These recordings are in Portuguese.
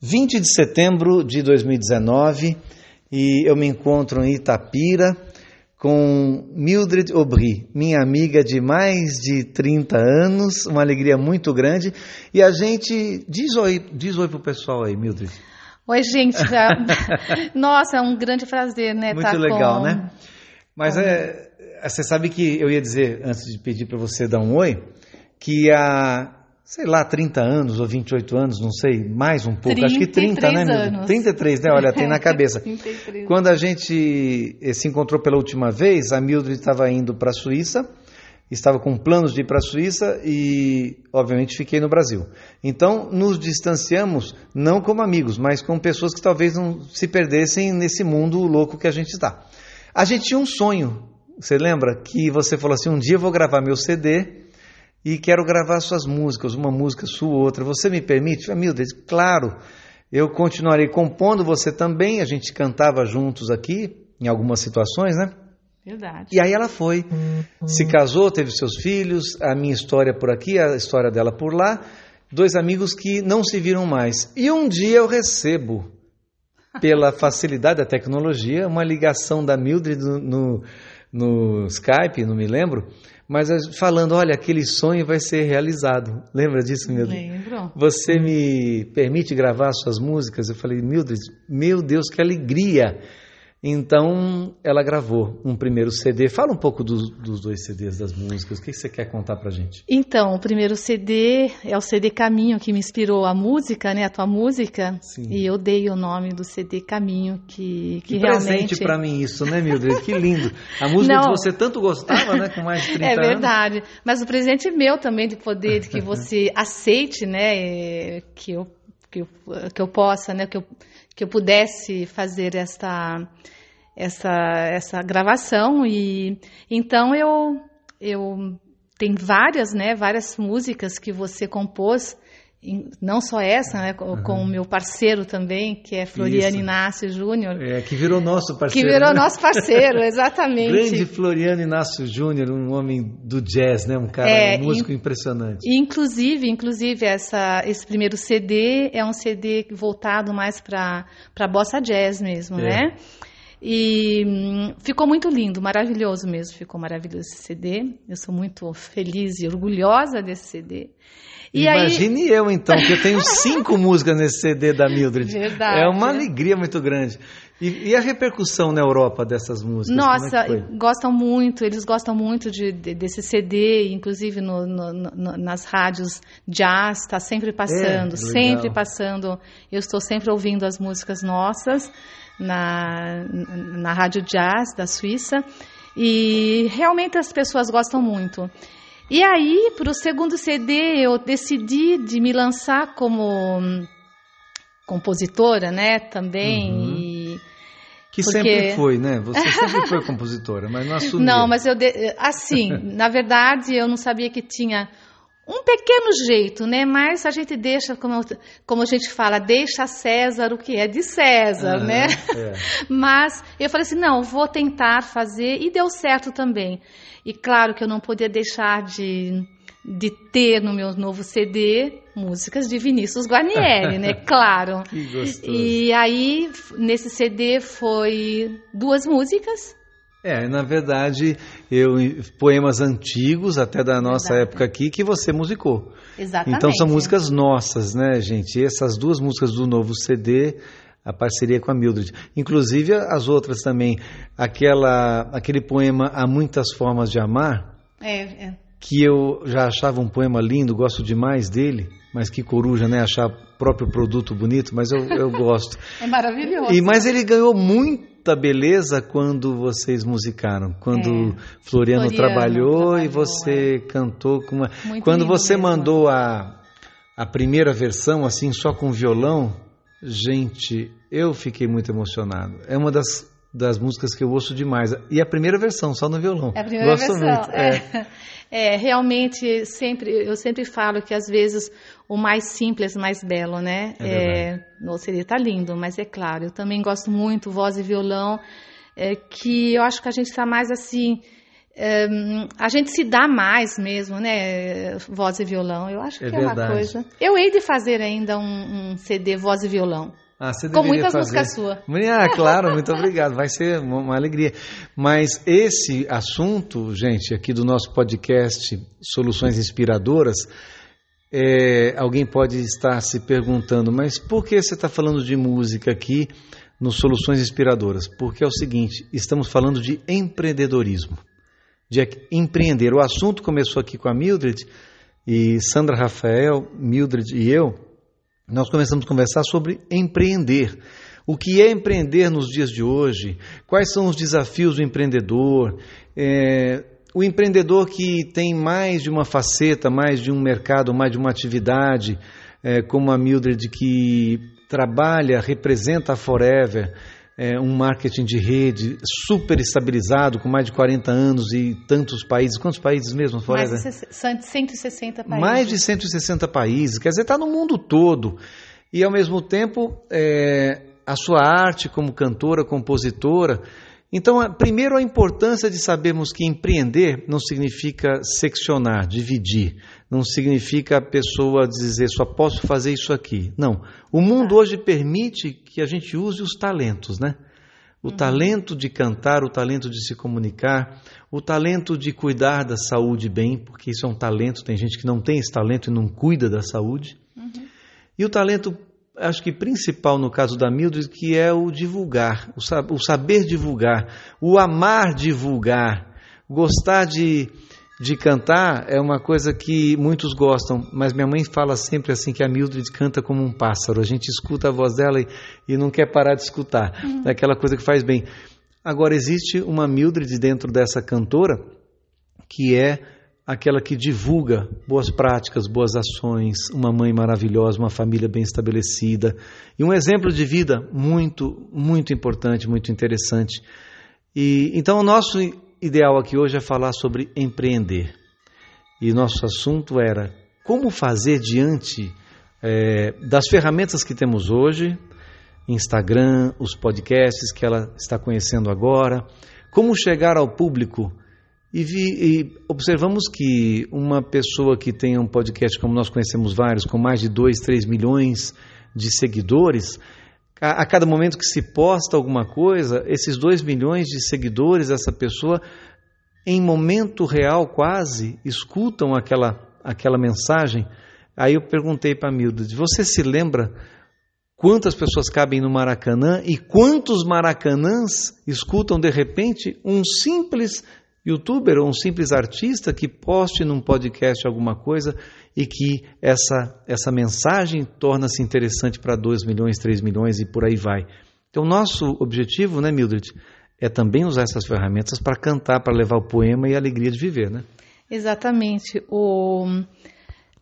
20 de setembro de 2019 e eu me encontro em Itapira com Mildred Aubry, minha amiga de mais de 30 anos, uma alegria muito grande. E a gente diz oi, diz oi pro pessoal aí, Mildred. Oi, gente. Nossa, é um grande prazer, né? Muito tá legal, com... né? Mas é, você sabe que eu ia dizer, antes de pedir para você dar um oi, que há, sei lá, 30 anos ou 28 anos, não sei, mais um pouco, acho que 30, né, anos. 33, né? Olha, tem na cabeça. 33. Quando a gente eh, se encontrou pela última vez, a Mildred estava indo para a Suíça, estava com planos de ir para a Suíça e, obviamente, fiquei no Brasil. Então, nos distanciamos, não como amigos, mas como pessoas que talvez não se perdessem nesse mundo louco que a gente está. A gente tinha um sonho, você lembra? Que você falou assim: um dia eu vou gravar meu CD e quero gravar suas músicas, uma música sua, outra. Você me permite? Mildred, claro. Eu continuarei compondo, você também. A gente cantava juntos aqui, em algumas situações, né? Verdade. E aí ela foi, se casou, teve seus filhos, a minha história por aqui, a história dela por lá, dois amigos que não se viram mais. E um dia eu recebo, pela facilidade da tecnologia, uma ligação da Mildred no, no, no Skype, não me lembro, mas falando, olha, aquele sonho vai ser realizado. Lembra disso, Mildred? Lembro. Você me permite gravar suas músicas? Eu falei, Mildred, meu Deus, que alegria! Então, ela gravou um primeiro CD. Fala um pouco dos, dos dois CDs das músicas. O que você quer contar pra gente? Então, o primeiro CD é o CD Caminho, que me inspirou a música, né? A tua música. Sim. E eu dei o nome do CD Caminho, que, que, Que realmente... presente pra mim isso, né, Mildred? Que lindo. A música Não. que você tanto gostava, né, com mais de 30 É anos. verdade. Mas o presente meu também de poder, de que você aceite, né? eh, Que eu, que eu, que eu possa, né? Que eu, que eu pudesse fazer esta, essa, essa gravação. E então eu, eu tem várias, né? Várias músicas que você compôs. Não só essa, né, com, o meu parceiro também, que é Floriano Isso. Inácio Júnior, É, que virou nosso que parceiro. virou né? nosso parceiro, exatamente. Grande Floriano Inácio Júnior, um homem do jazz, né? Um cara, É, um músico impressionante. E, inclusive, inclusive essa, esse primeiro CD é um CD voltado mais para para bossa jazz mesmo, É. né? E hum, ficou muito lindo, maravilhoso mesmo, ficou maravilhoso esse CD. Eu sou muito feliz e orgulhosa desse CD. E Imagine eu, então, que eu tenho cinco músicas nesse CD da Mildred. Verdade. É uma alegria muito grande. E, e a repercussão na Europa dessas músicas? Nossa, é que foi? gostam muito, eles gostam muito de, de- desse CD, inclusive no- no- no- nas rádios jazz, está sempre passando, É, sempre passando. Eu estou sempre ouvindo as músicas nossas na, na rádio jazz da Suíça e realmente as pessoas gostam muito. E aí, para o segundo CD, eu decidi de me lançar como hum, compositora, né, também. Uhum. e- Que porque- sempre foi, né? Você sempre foi compositora, mas não assumiu. Não, mas eu de- assim, na verdade, eu não sabia que tinha um pequeno jeito, né? Mas a gente deixa, como, como a gente fala, deixa César o que é de César, Aham, né? é. Mas eu falei assim, não, vou tentar fazer e deu certo também. E claro que eu não podia deixar de, de ter no meu novo CD músicas de Vinícius Guarnieri, né? Claro. Que gostoso. E aí, nesse CD foi duas músicas. É, na verdade, eu poemas antigos, até da nossa época aqui, que você musicou. Exatamente. Então são músicas nossas, né, gente? E essas duas músicas do novo CD, a parceria com a Mildred. Inclusive as outras também. Aquela, aquele poema Há Muitas Formas de Amar, É, é. que eu já achava um poema lindo, gosto demais dele, mas que coruja, né? Achar próprio produto bonito, mas eu, eu gosto. É maravilhoso. E, mas ele ganhou muita beleza quando vocês musicaram, quando É. Floriano, Floriano trabalhou, e trabalhou, você cantou com uma. Muito quando você mesmo. mandou a, a primeira versão, assim, só com violão, gente, eu fiquei muito emocionado. É uma das, das músicas que eu ouço demais. E a primeira versão, só no violão. É a primeira Gosto versão. muito. É. É. É, realmente, sempre, eu sempre falo que às vezes o mais simples, mais belo, né? É no CD tá lindo, mas é claro, eu também gosto muito voz e violão, é, que eu acho que a gente está mais assim, um, a gente se dá mais mesmo, né? Voz e violão. Eu acho que é, é uma coisa. Eu hei de fazer ainda um, um CD voz e violão. Ah, Com muitas fazer. músicas suas. Ah, claro, muito obrigado. Vai ser uma, alegria. Mas esse assunto, gente, aqui do nosso podcast Soluções Inspiradoras, é, alguém pode estar se perguntando, mas por que você está falando de música aqui no Soluções Inspiradoras? Porque é o seguinte, estamos falando de empreendedorismo, de empreender. O assunto começou aqui com a Mildred e Sandra Rafael, Mildred e eu, nós começamos a conversar sobre empreender. O que é empreender nos dias de hoje? Quais são os desafios do empreendedor? É, o empreendedor que tem mais de uma faceta, mais de um mercado, mais de uma atividade, é, como a Mildred, que trabalha, representa a Forever, é, um marketing de rede super estabilizado, com mais de 40 anos e tantos países. Quantos países mesmo, Forever? Mais de 160 países. Mais de 160 países, quer dizer, está no mundo todo. E, ao mesmo tempo, é, a sua arte como cantora, compositora. Então, primeiro, a importância de sabermos que empreender não significa seccionar, dividir. Não significa a pessoa dizer só posso fazer isso aqui. Não. O mundo hoje permite que a gente use os talentos, né? O uhum. talento de cantar, o talento de se comunicar, o talento de cuidar da saúde bem, porque isso é um talento, tem gente que não tem esse talento e não cuida da saúde. Uhum. E o talento, acho que principal no caso da Mildred, que é o divulgar, o saber divulgar, o amar divulgar, gostar de de cantar é uma coisa que muitos gostam, mas minha mãe fala sempre assim que a Mildred canta como um pássaro. A gente escuta a voz dela e, e não quer parar de escutar. Uhum. É aquela coisa que faz bem. Agora existe uma Mildred dentro dessa cantora que é aquela que divulga boas práticas, boas ações, uma mãe maravilhosa, uma família bem estabelecida e um exemplo de vida muito, muito importante, muito interessante. E então o nosso ideal aqui hoje é falar sobre empreender. E nosso assunto era como fazer diante é, das ferramentas que temos hoje, Instagram, os podcasts que ela está conhecendo agora, como chegar ao público. E, vi, e, observamos que uma pessoa que tem um podcast, como nós conhecemos vários, com mais de 2, 3 milhões de seguidores, a, a cada momento que se posta alguma coisa, esses 2 milhões de seguidores, essa pessoa, em momento real quase, escutam aquela, aquela mensagem. Aí eu perguntei para a Mildred: você se lembra quantas pessoas cabem no Maracanã e quantos Maracanãs escutam de repente um simples youtuber ou um simples artista que poste num podcast alguma coisa e que essa, essa mensagem torna-se interessante para 2 milhões, 3 milhões e por aí vai. Então, nosso objetivo, né, Mildred, é também usar essas ferramentas para cantar, para levar o poema e a alegria de viver, né? Exatamente. O,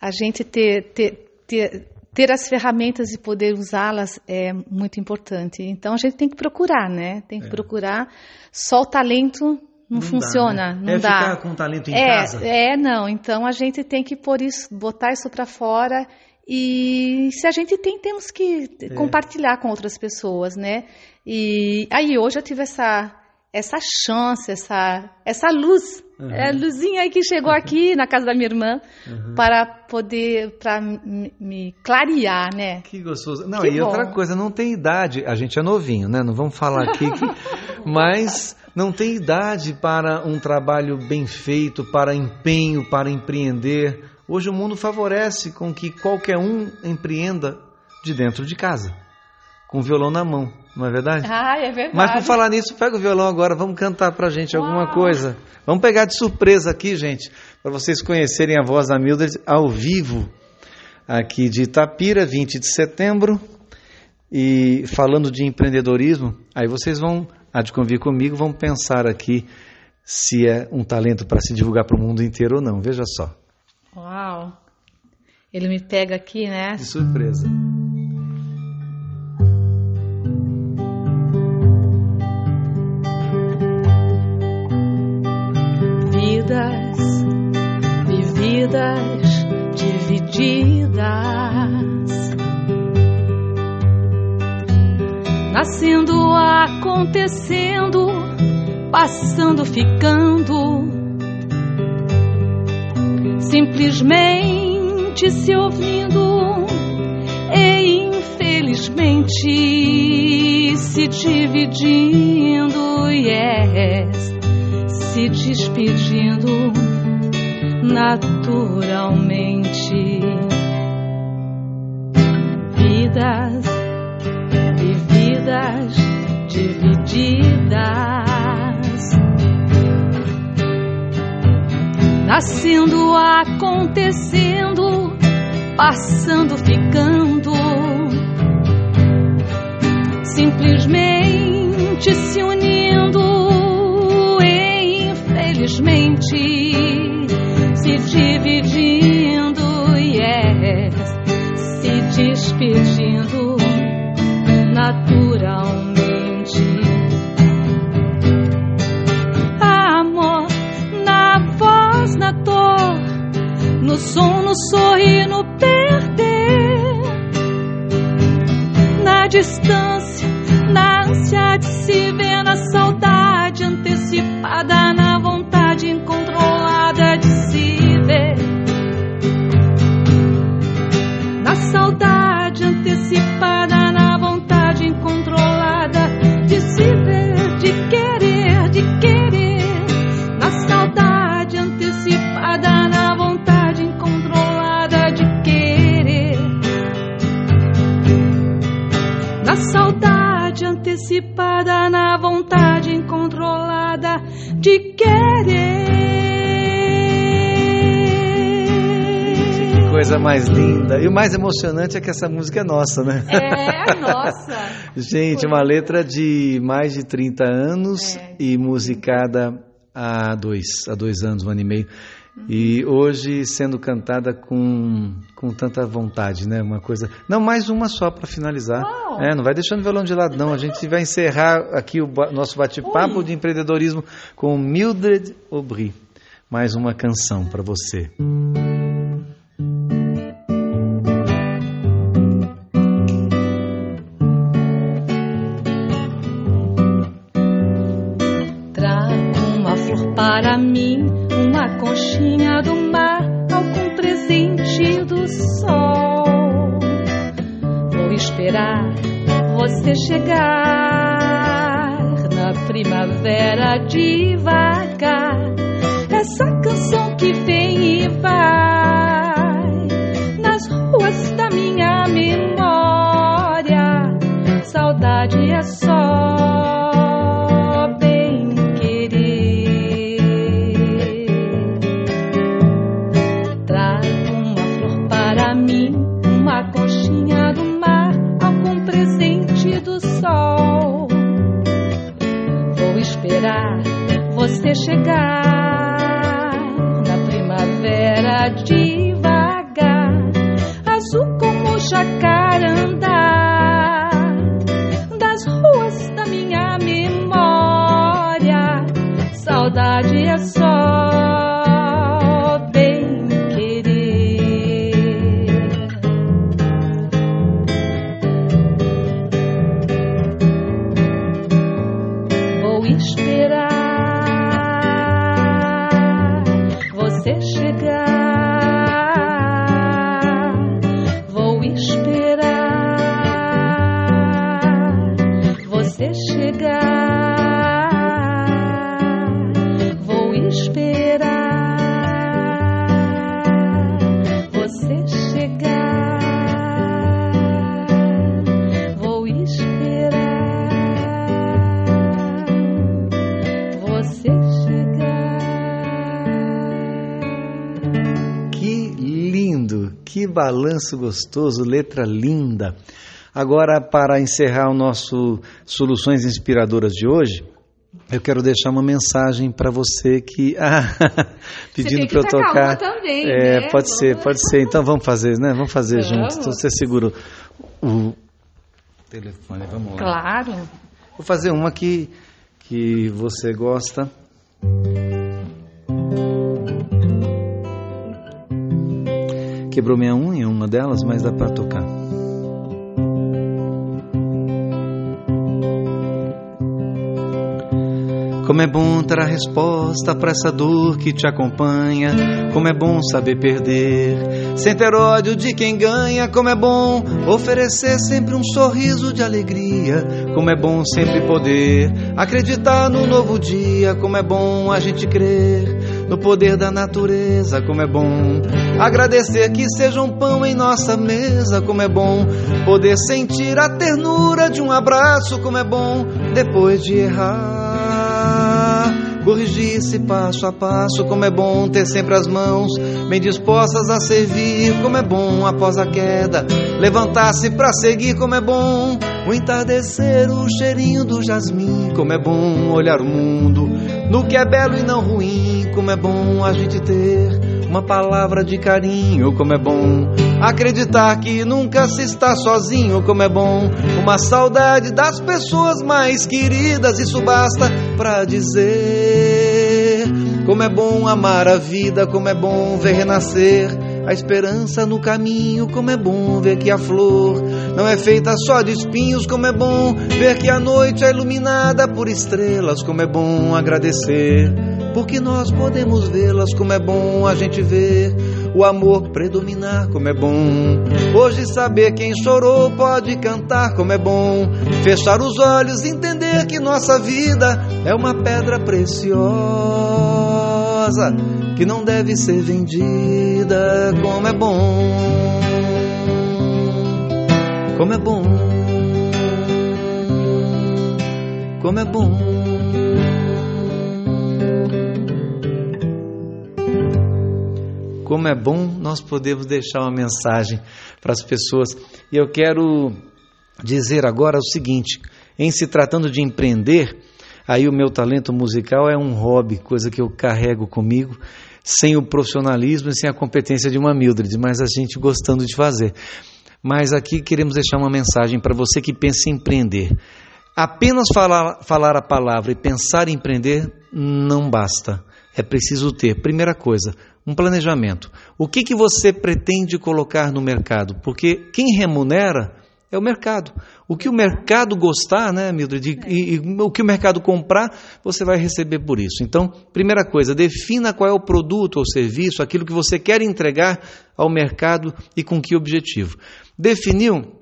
a gente ter, ter, ter, ter as ferramentas e poder usá-las é muito importante. Então, a gente tem que procurar, né? Tem que é. procurar. Só o talento não, não funciona, dá, né? não é dá. ficar com talento em é, casa? É, não. Então a gente tem que pôr isso, botar isso para fora e se a gente tem, temos que é. compartilhar com outras pessoas, né? E aí hoje eu tive essa essa chance, essa essa luz, uhum. é, luzinha aí que chegou aqui na casa da minha irmã uhum. para poder para me clarear, né? Que gostoso. Não, que e bom. outra coisa, não tem idade. A gente é novinho, né? Não vamos falar aqui que, mas não tem idade para um trabalho bem feito, para empenho, para empreender. Hoje o mundo favorece com que qualquer um empreenda de dentro de casa, com o violão na mão, não é verdade? Ah, é verdade. Mas por falar nisso, pega o violão agora, vamos cantar pra gente Uau. alguma coisa. Vamos pegar de surpresa aqui, gente, para vocês conhecerem a voz da Mildred ao vivo, aqui de Itapira, 20 de setembro, e falando de empreendedorismo, aí vocês vão, há de convir comigo, vão pensar aqui se é um talento para se divulgar para o mundo inteiro ou não. Veja só. Uau! Ele me pega aqui, né? De surpresa. Passando, ficando. Simplesmente se ouvindo e infelizmente se dividindo, yes, se despedindo naturalmente. Vidas vividas divididas nascendo, acontecendo, passando, ficando, simplesmente se unindo infelizmente se dividindo, Adana mais linda. E o mais emocionante é que essa música é nossa, né? É, nossa. Gente, uma letra de mais de 30 anos É. e musicada há dois, há dois anos, um ano e meio. E hoje sendo cantada com, com tanta vontade, né? Uma coisa. Não, mais uma só para finalizar. Uau! É, não vai deixando o violão de lado, não. A gente vai encerrar aqui o nosso bate-papo de empreendedorismo com Mildred Aubry. Mais uma canção para você. Trago flor para mim, uma conchinha do mar, algum presente do sol. Vou esperar você chegar na primavera devagar. Essa canção que vem e vai nas ruas da minha memória. Saudade é só mim, uma conchinha do mar, algum presente do sol. Vou esperar você chegar na primavera devagar, azul como jacarandá, Vou que balanço gostoso, letra linda. Agora, para encerrar o nosso Soluções Inspiradoras de hoje, eu quero deixar uma mensagem para você que ah, pedindo para eu tocar também, é, né? pode ser, Vamos. pode ser. Então vamos fazer, né? Vamos fazer Vamos. juntos. Então você segura o telefone, vamos lá. Claro. Vou fazer uma que que você gosta. Quebrou minha unha, uma delas, mas dá para tocar. Como é bom ter a resposta para essa dor que te acompanha. Como é bom saber perder, sem ter ódio de quem ganha. Como é bom oferecer sempre um sorriso de alegria. Como é bom sempre poder acreditar no novo dia. Como é bom a gente crer no poder da natureza, como é bom agradecer que seja um pão em nossa mesa, como é bom poder sentir a ternura de um abraço, como é bom depois de errar. Corrigir-se passo a passo, como é bom ter sempre as mãos bem dispostas a servir, como é bom após a queda levantar-se para seguir, como é bom o entardecer, o cheirinho do jasmim, como é bom olhar o mundo no que é belo e não ruim, como é bom a gente ter uma palavra de carinho, como é bom acreditar que nunca se está sozinho, como é bom uma saudade das pessoas mais queridas, isso basta para dizer. Como é bom amar a vida, como é bom ver renascer a esperança no caminho, como é bom ver que a flor não é feita só de espinhos, como é bom ver que a noite é iluminada por estrelas, como é bom agradecer, porque nós podemos vê-las, como é bom a gente ver o amor predominar, como é bom. Hoje saber quem chorou pode cantar, como é bom. Fechar os olhos e entender que nossa vida é uma pedra preciosa que não deve ser vendida. Como é bom, como é bom, como é bom. Como é bom nós podemos deixar uma mensagem para as pessoas. E eu quero dizer agora o seguinte: em se tratando de empreender, aí o meu talento musical é um hobby, coisa que eu carrego comigo sem o profissionalismo e sem a competência de uma Mildred, mas a gente gostando de fazer. Mas aqui queremos deixar uma mensagem para você que pensa em empreender. Apenas falar, falar a palavra e pensar em empreender não basta. É preciso ter, primeira coisa, um planejamento. O que, que você pretende colocar no mercado? Porque quem remunera é o mercado. O que o mercado gostar, né, Mildred, e, e, o que o mercado comprar, você vai receber por isso. Então, primeira coisa, defina qual é o produto ou serviço, aquilo que você quer entregar ao mercado e com que objetivo. Definiu?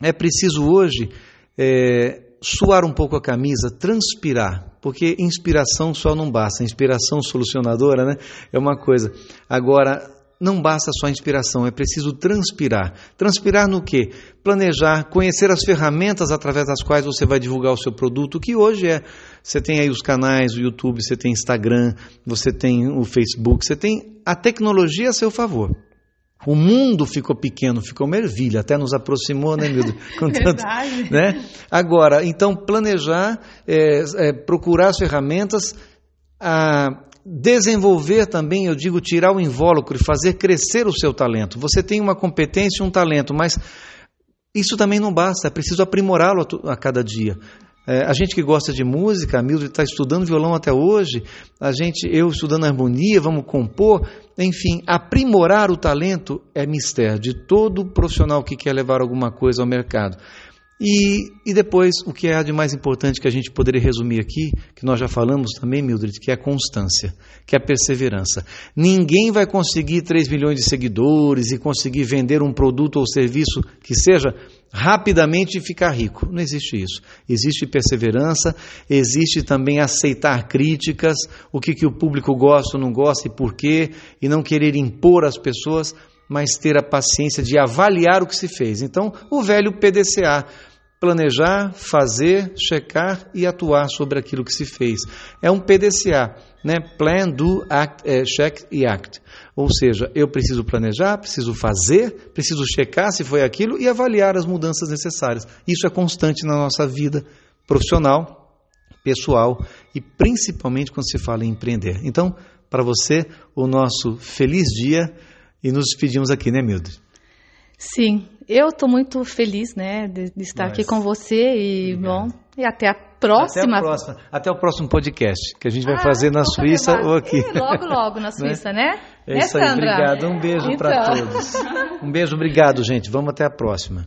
É preciso hoje é, suar um pouco a camisa, transpirar, porque inspiração só não basta, inspiração solucionadora, né? É uma coisa. Agora, não basta só inspiração, é preciso transpirar. Transpirar no quê? Planejar, conhecer as ferramentas através das quais você vai divulgar o seu produto, que hoje é. Você tem aí os canais, o YouTube, você tem Instagram, você tem o Facebook, você tem a tecnologia a seu favor. O mundo ficou pequeno, ficou mervilha, até nos aproximou, né, Mildo? Com Verdade. né? Agora, então, planejar, é, é, procurar as ferramentas, a, desenvolver também, eu digo, tirar o invólucro e fazer crescer o seu talento. Você tem uma competência e um talento, mas isso também não basta, é preciso aprimorá-lo a cada dia. É, a gente que gosta de música, a Mildred está estudando violão até hoje, a gente, eu estudando harmonia, vamos compor, enfim, aprimorar o talento é mistério de todo profissional que quer levar alguma coisa ao mercado. E, e depois, o que é de mais importante que a gente poderia resumir aqui, que nós já falamos também, Mildred, que é a constância, que é a perseverança. Ninguém vai conseguir 3 milhões de seguidores e conseguir vender um produto ou serviço que seja rapidamente ficar rico. Não existe isso. Existe perseverança, existe também aceitar críticas, o que, que o público gosta ou não gosta e por quê, e não querer impor às pessoas, mas ter a paciência de avaliar o que se fez. Então, o velho PDCA planejar, fazer, checar e atuar sobre aquilo que se fez. É um PDCA, né? Plan, do, act, é, check e act. Ou seja, eu preciso planejar, preciso fazer, preciso checar se foi aquilo e avaliar as mudanças necessárias. Isso é constante na nossa vida profissional, pessoal e principalmente quando se fala em empreender. Então, para você, o nosso feliz dia e nos despedimos aqui, né, Mildred? Sim, eu estou muito feliz, né, de, de estar Mas, aqui com você e obrigado. bom e até a próxima. Até, próxima, até o próximo podcast que a gente vai ah, fazer na Suíça ou aqui. E logo, logo na Suíça, né? É né, isso aí, obrigado. Um beijo então. para todos. Um beijo, obrigado, gente. Vamos até a próxima.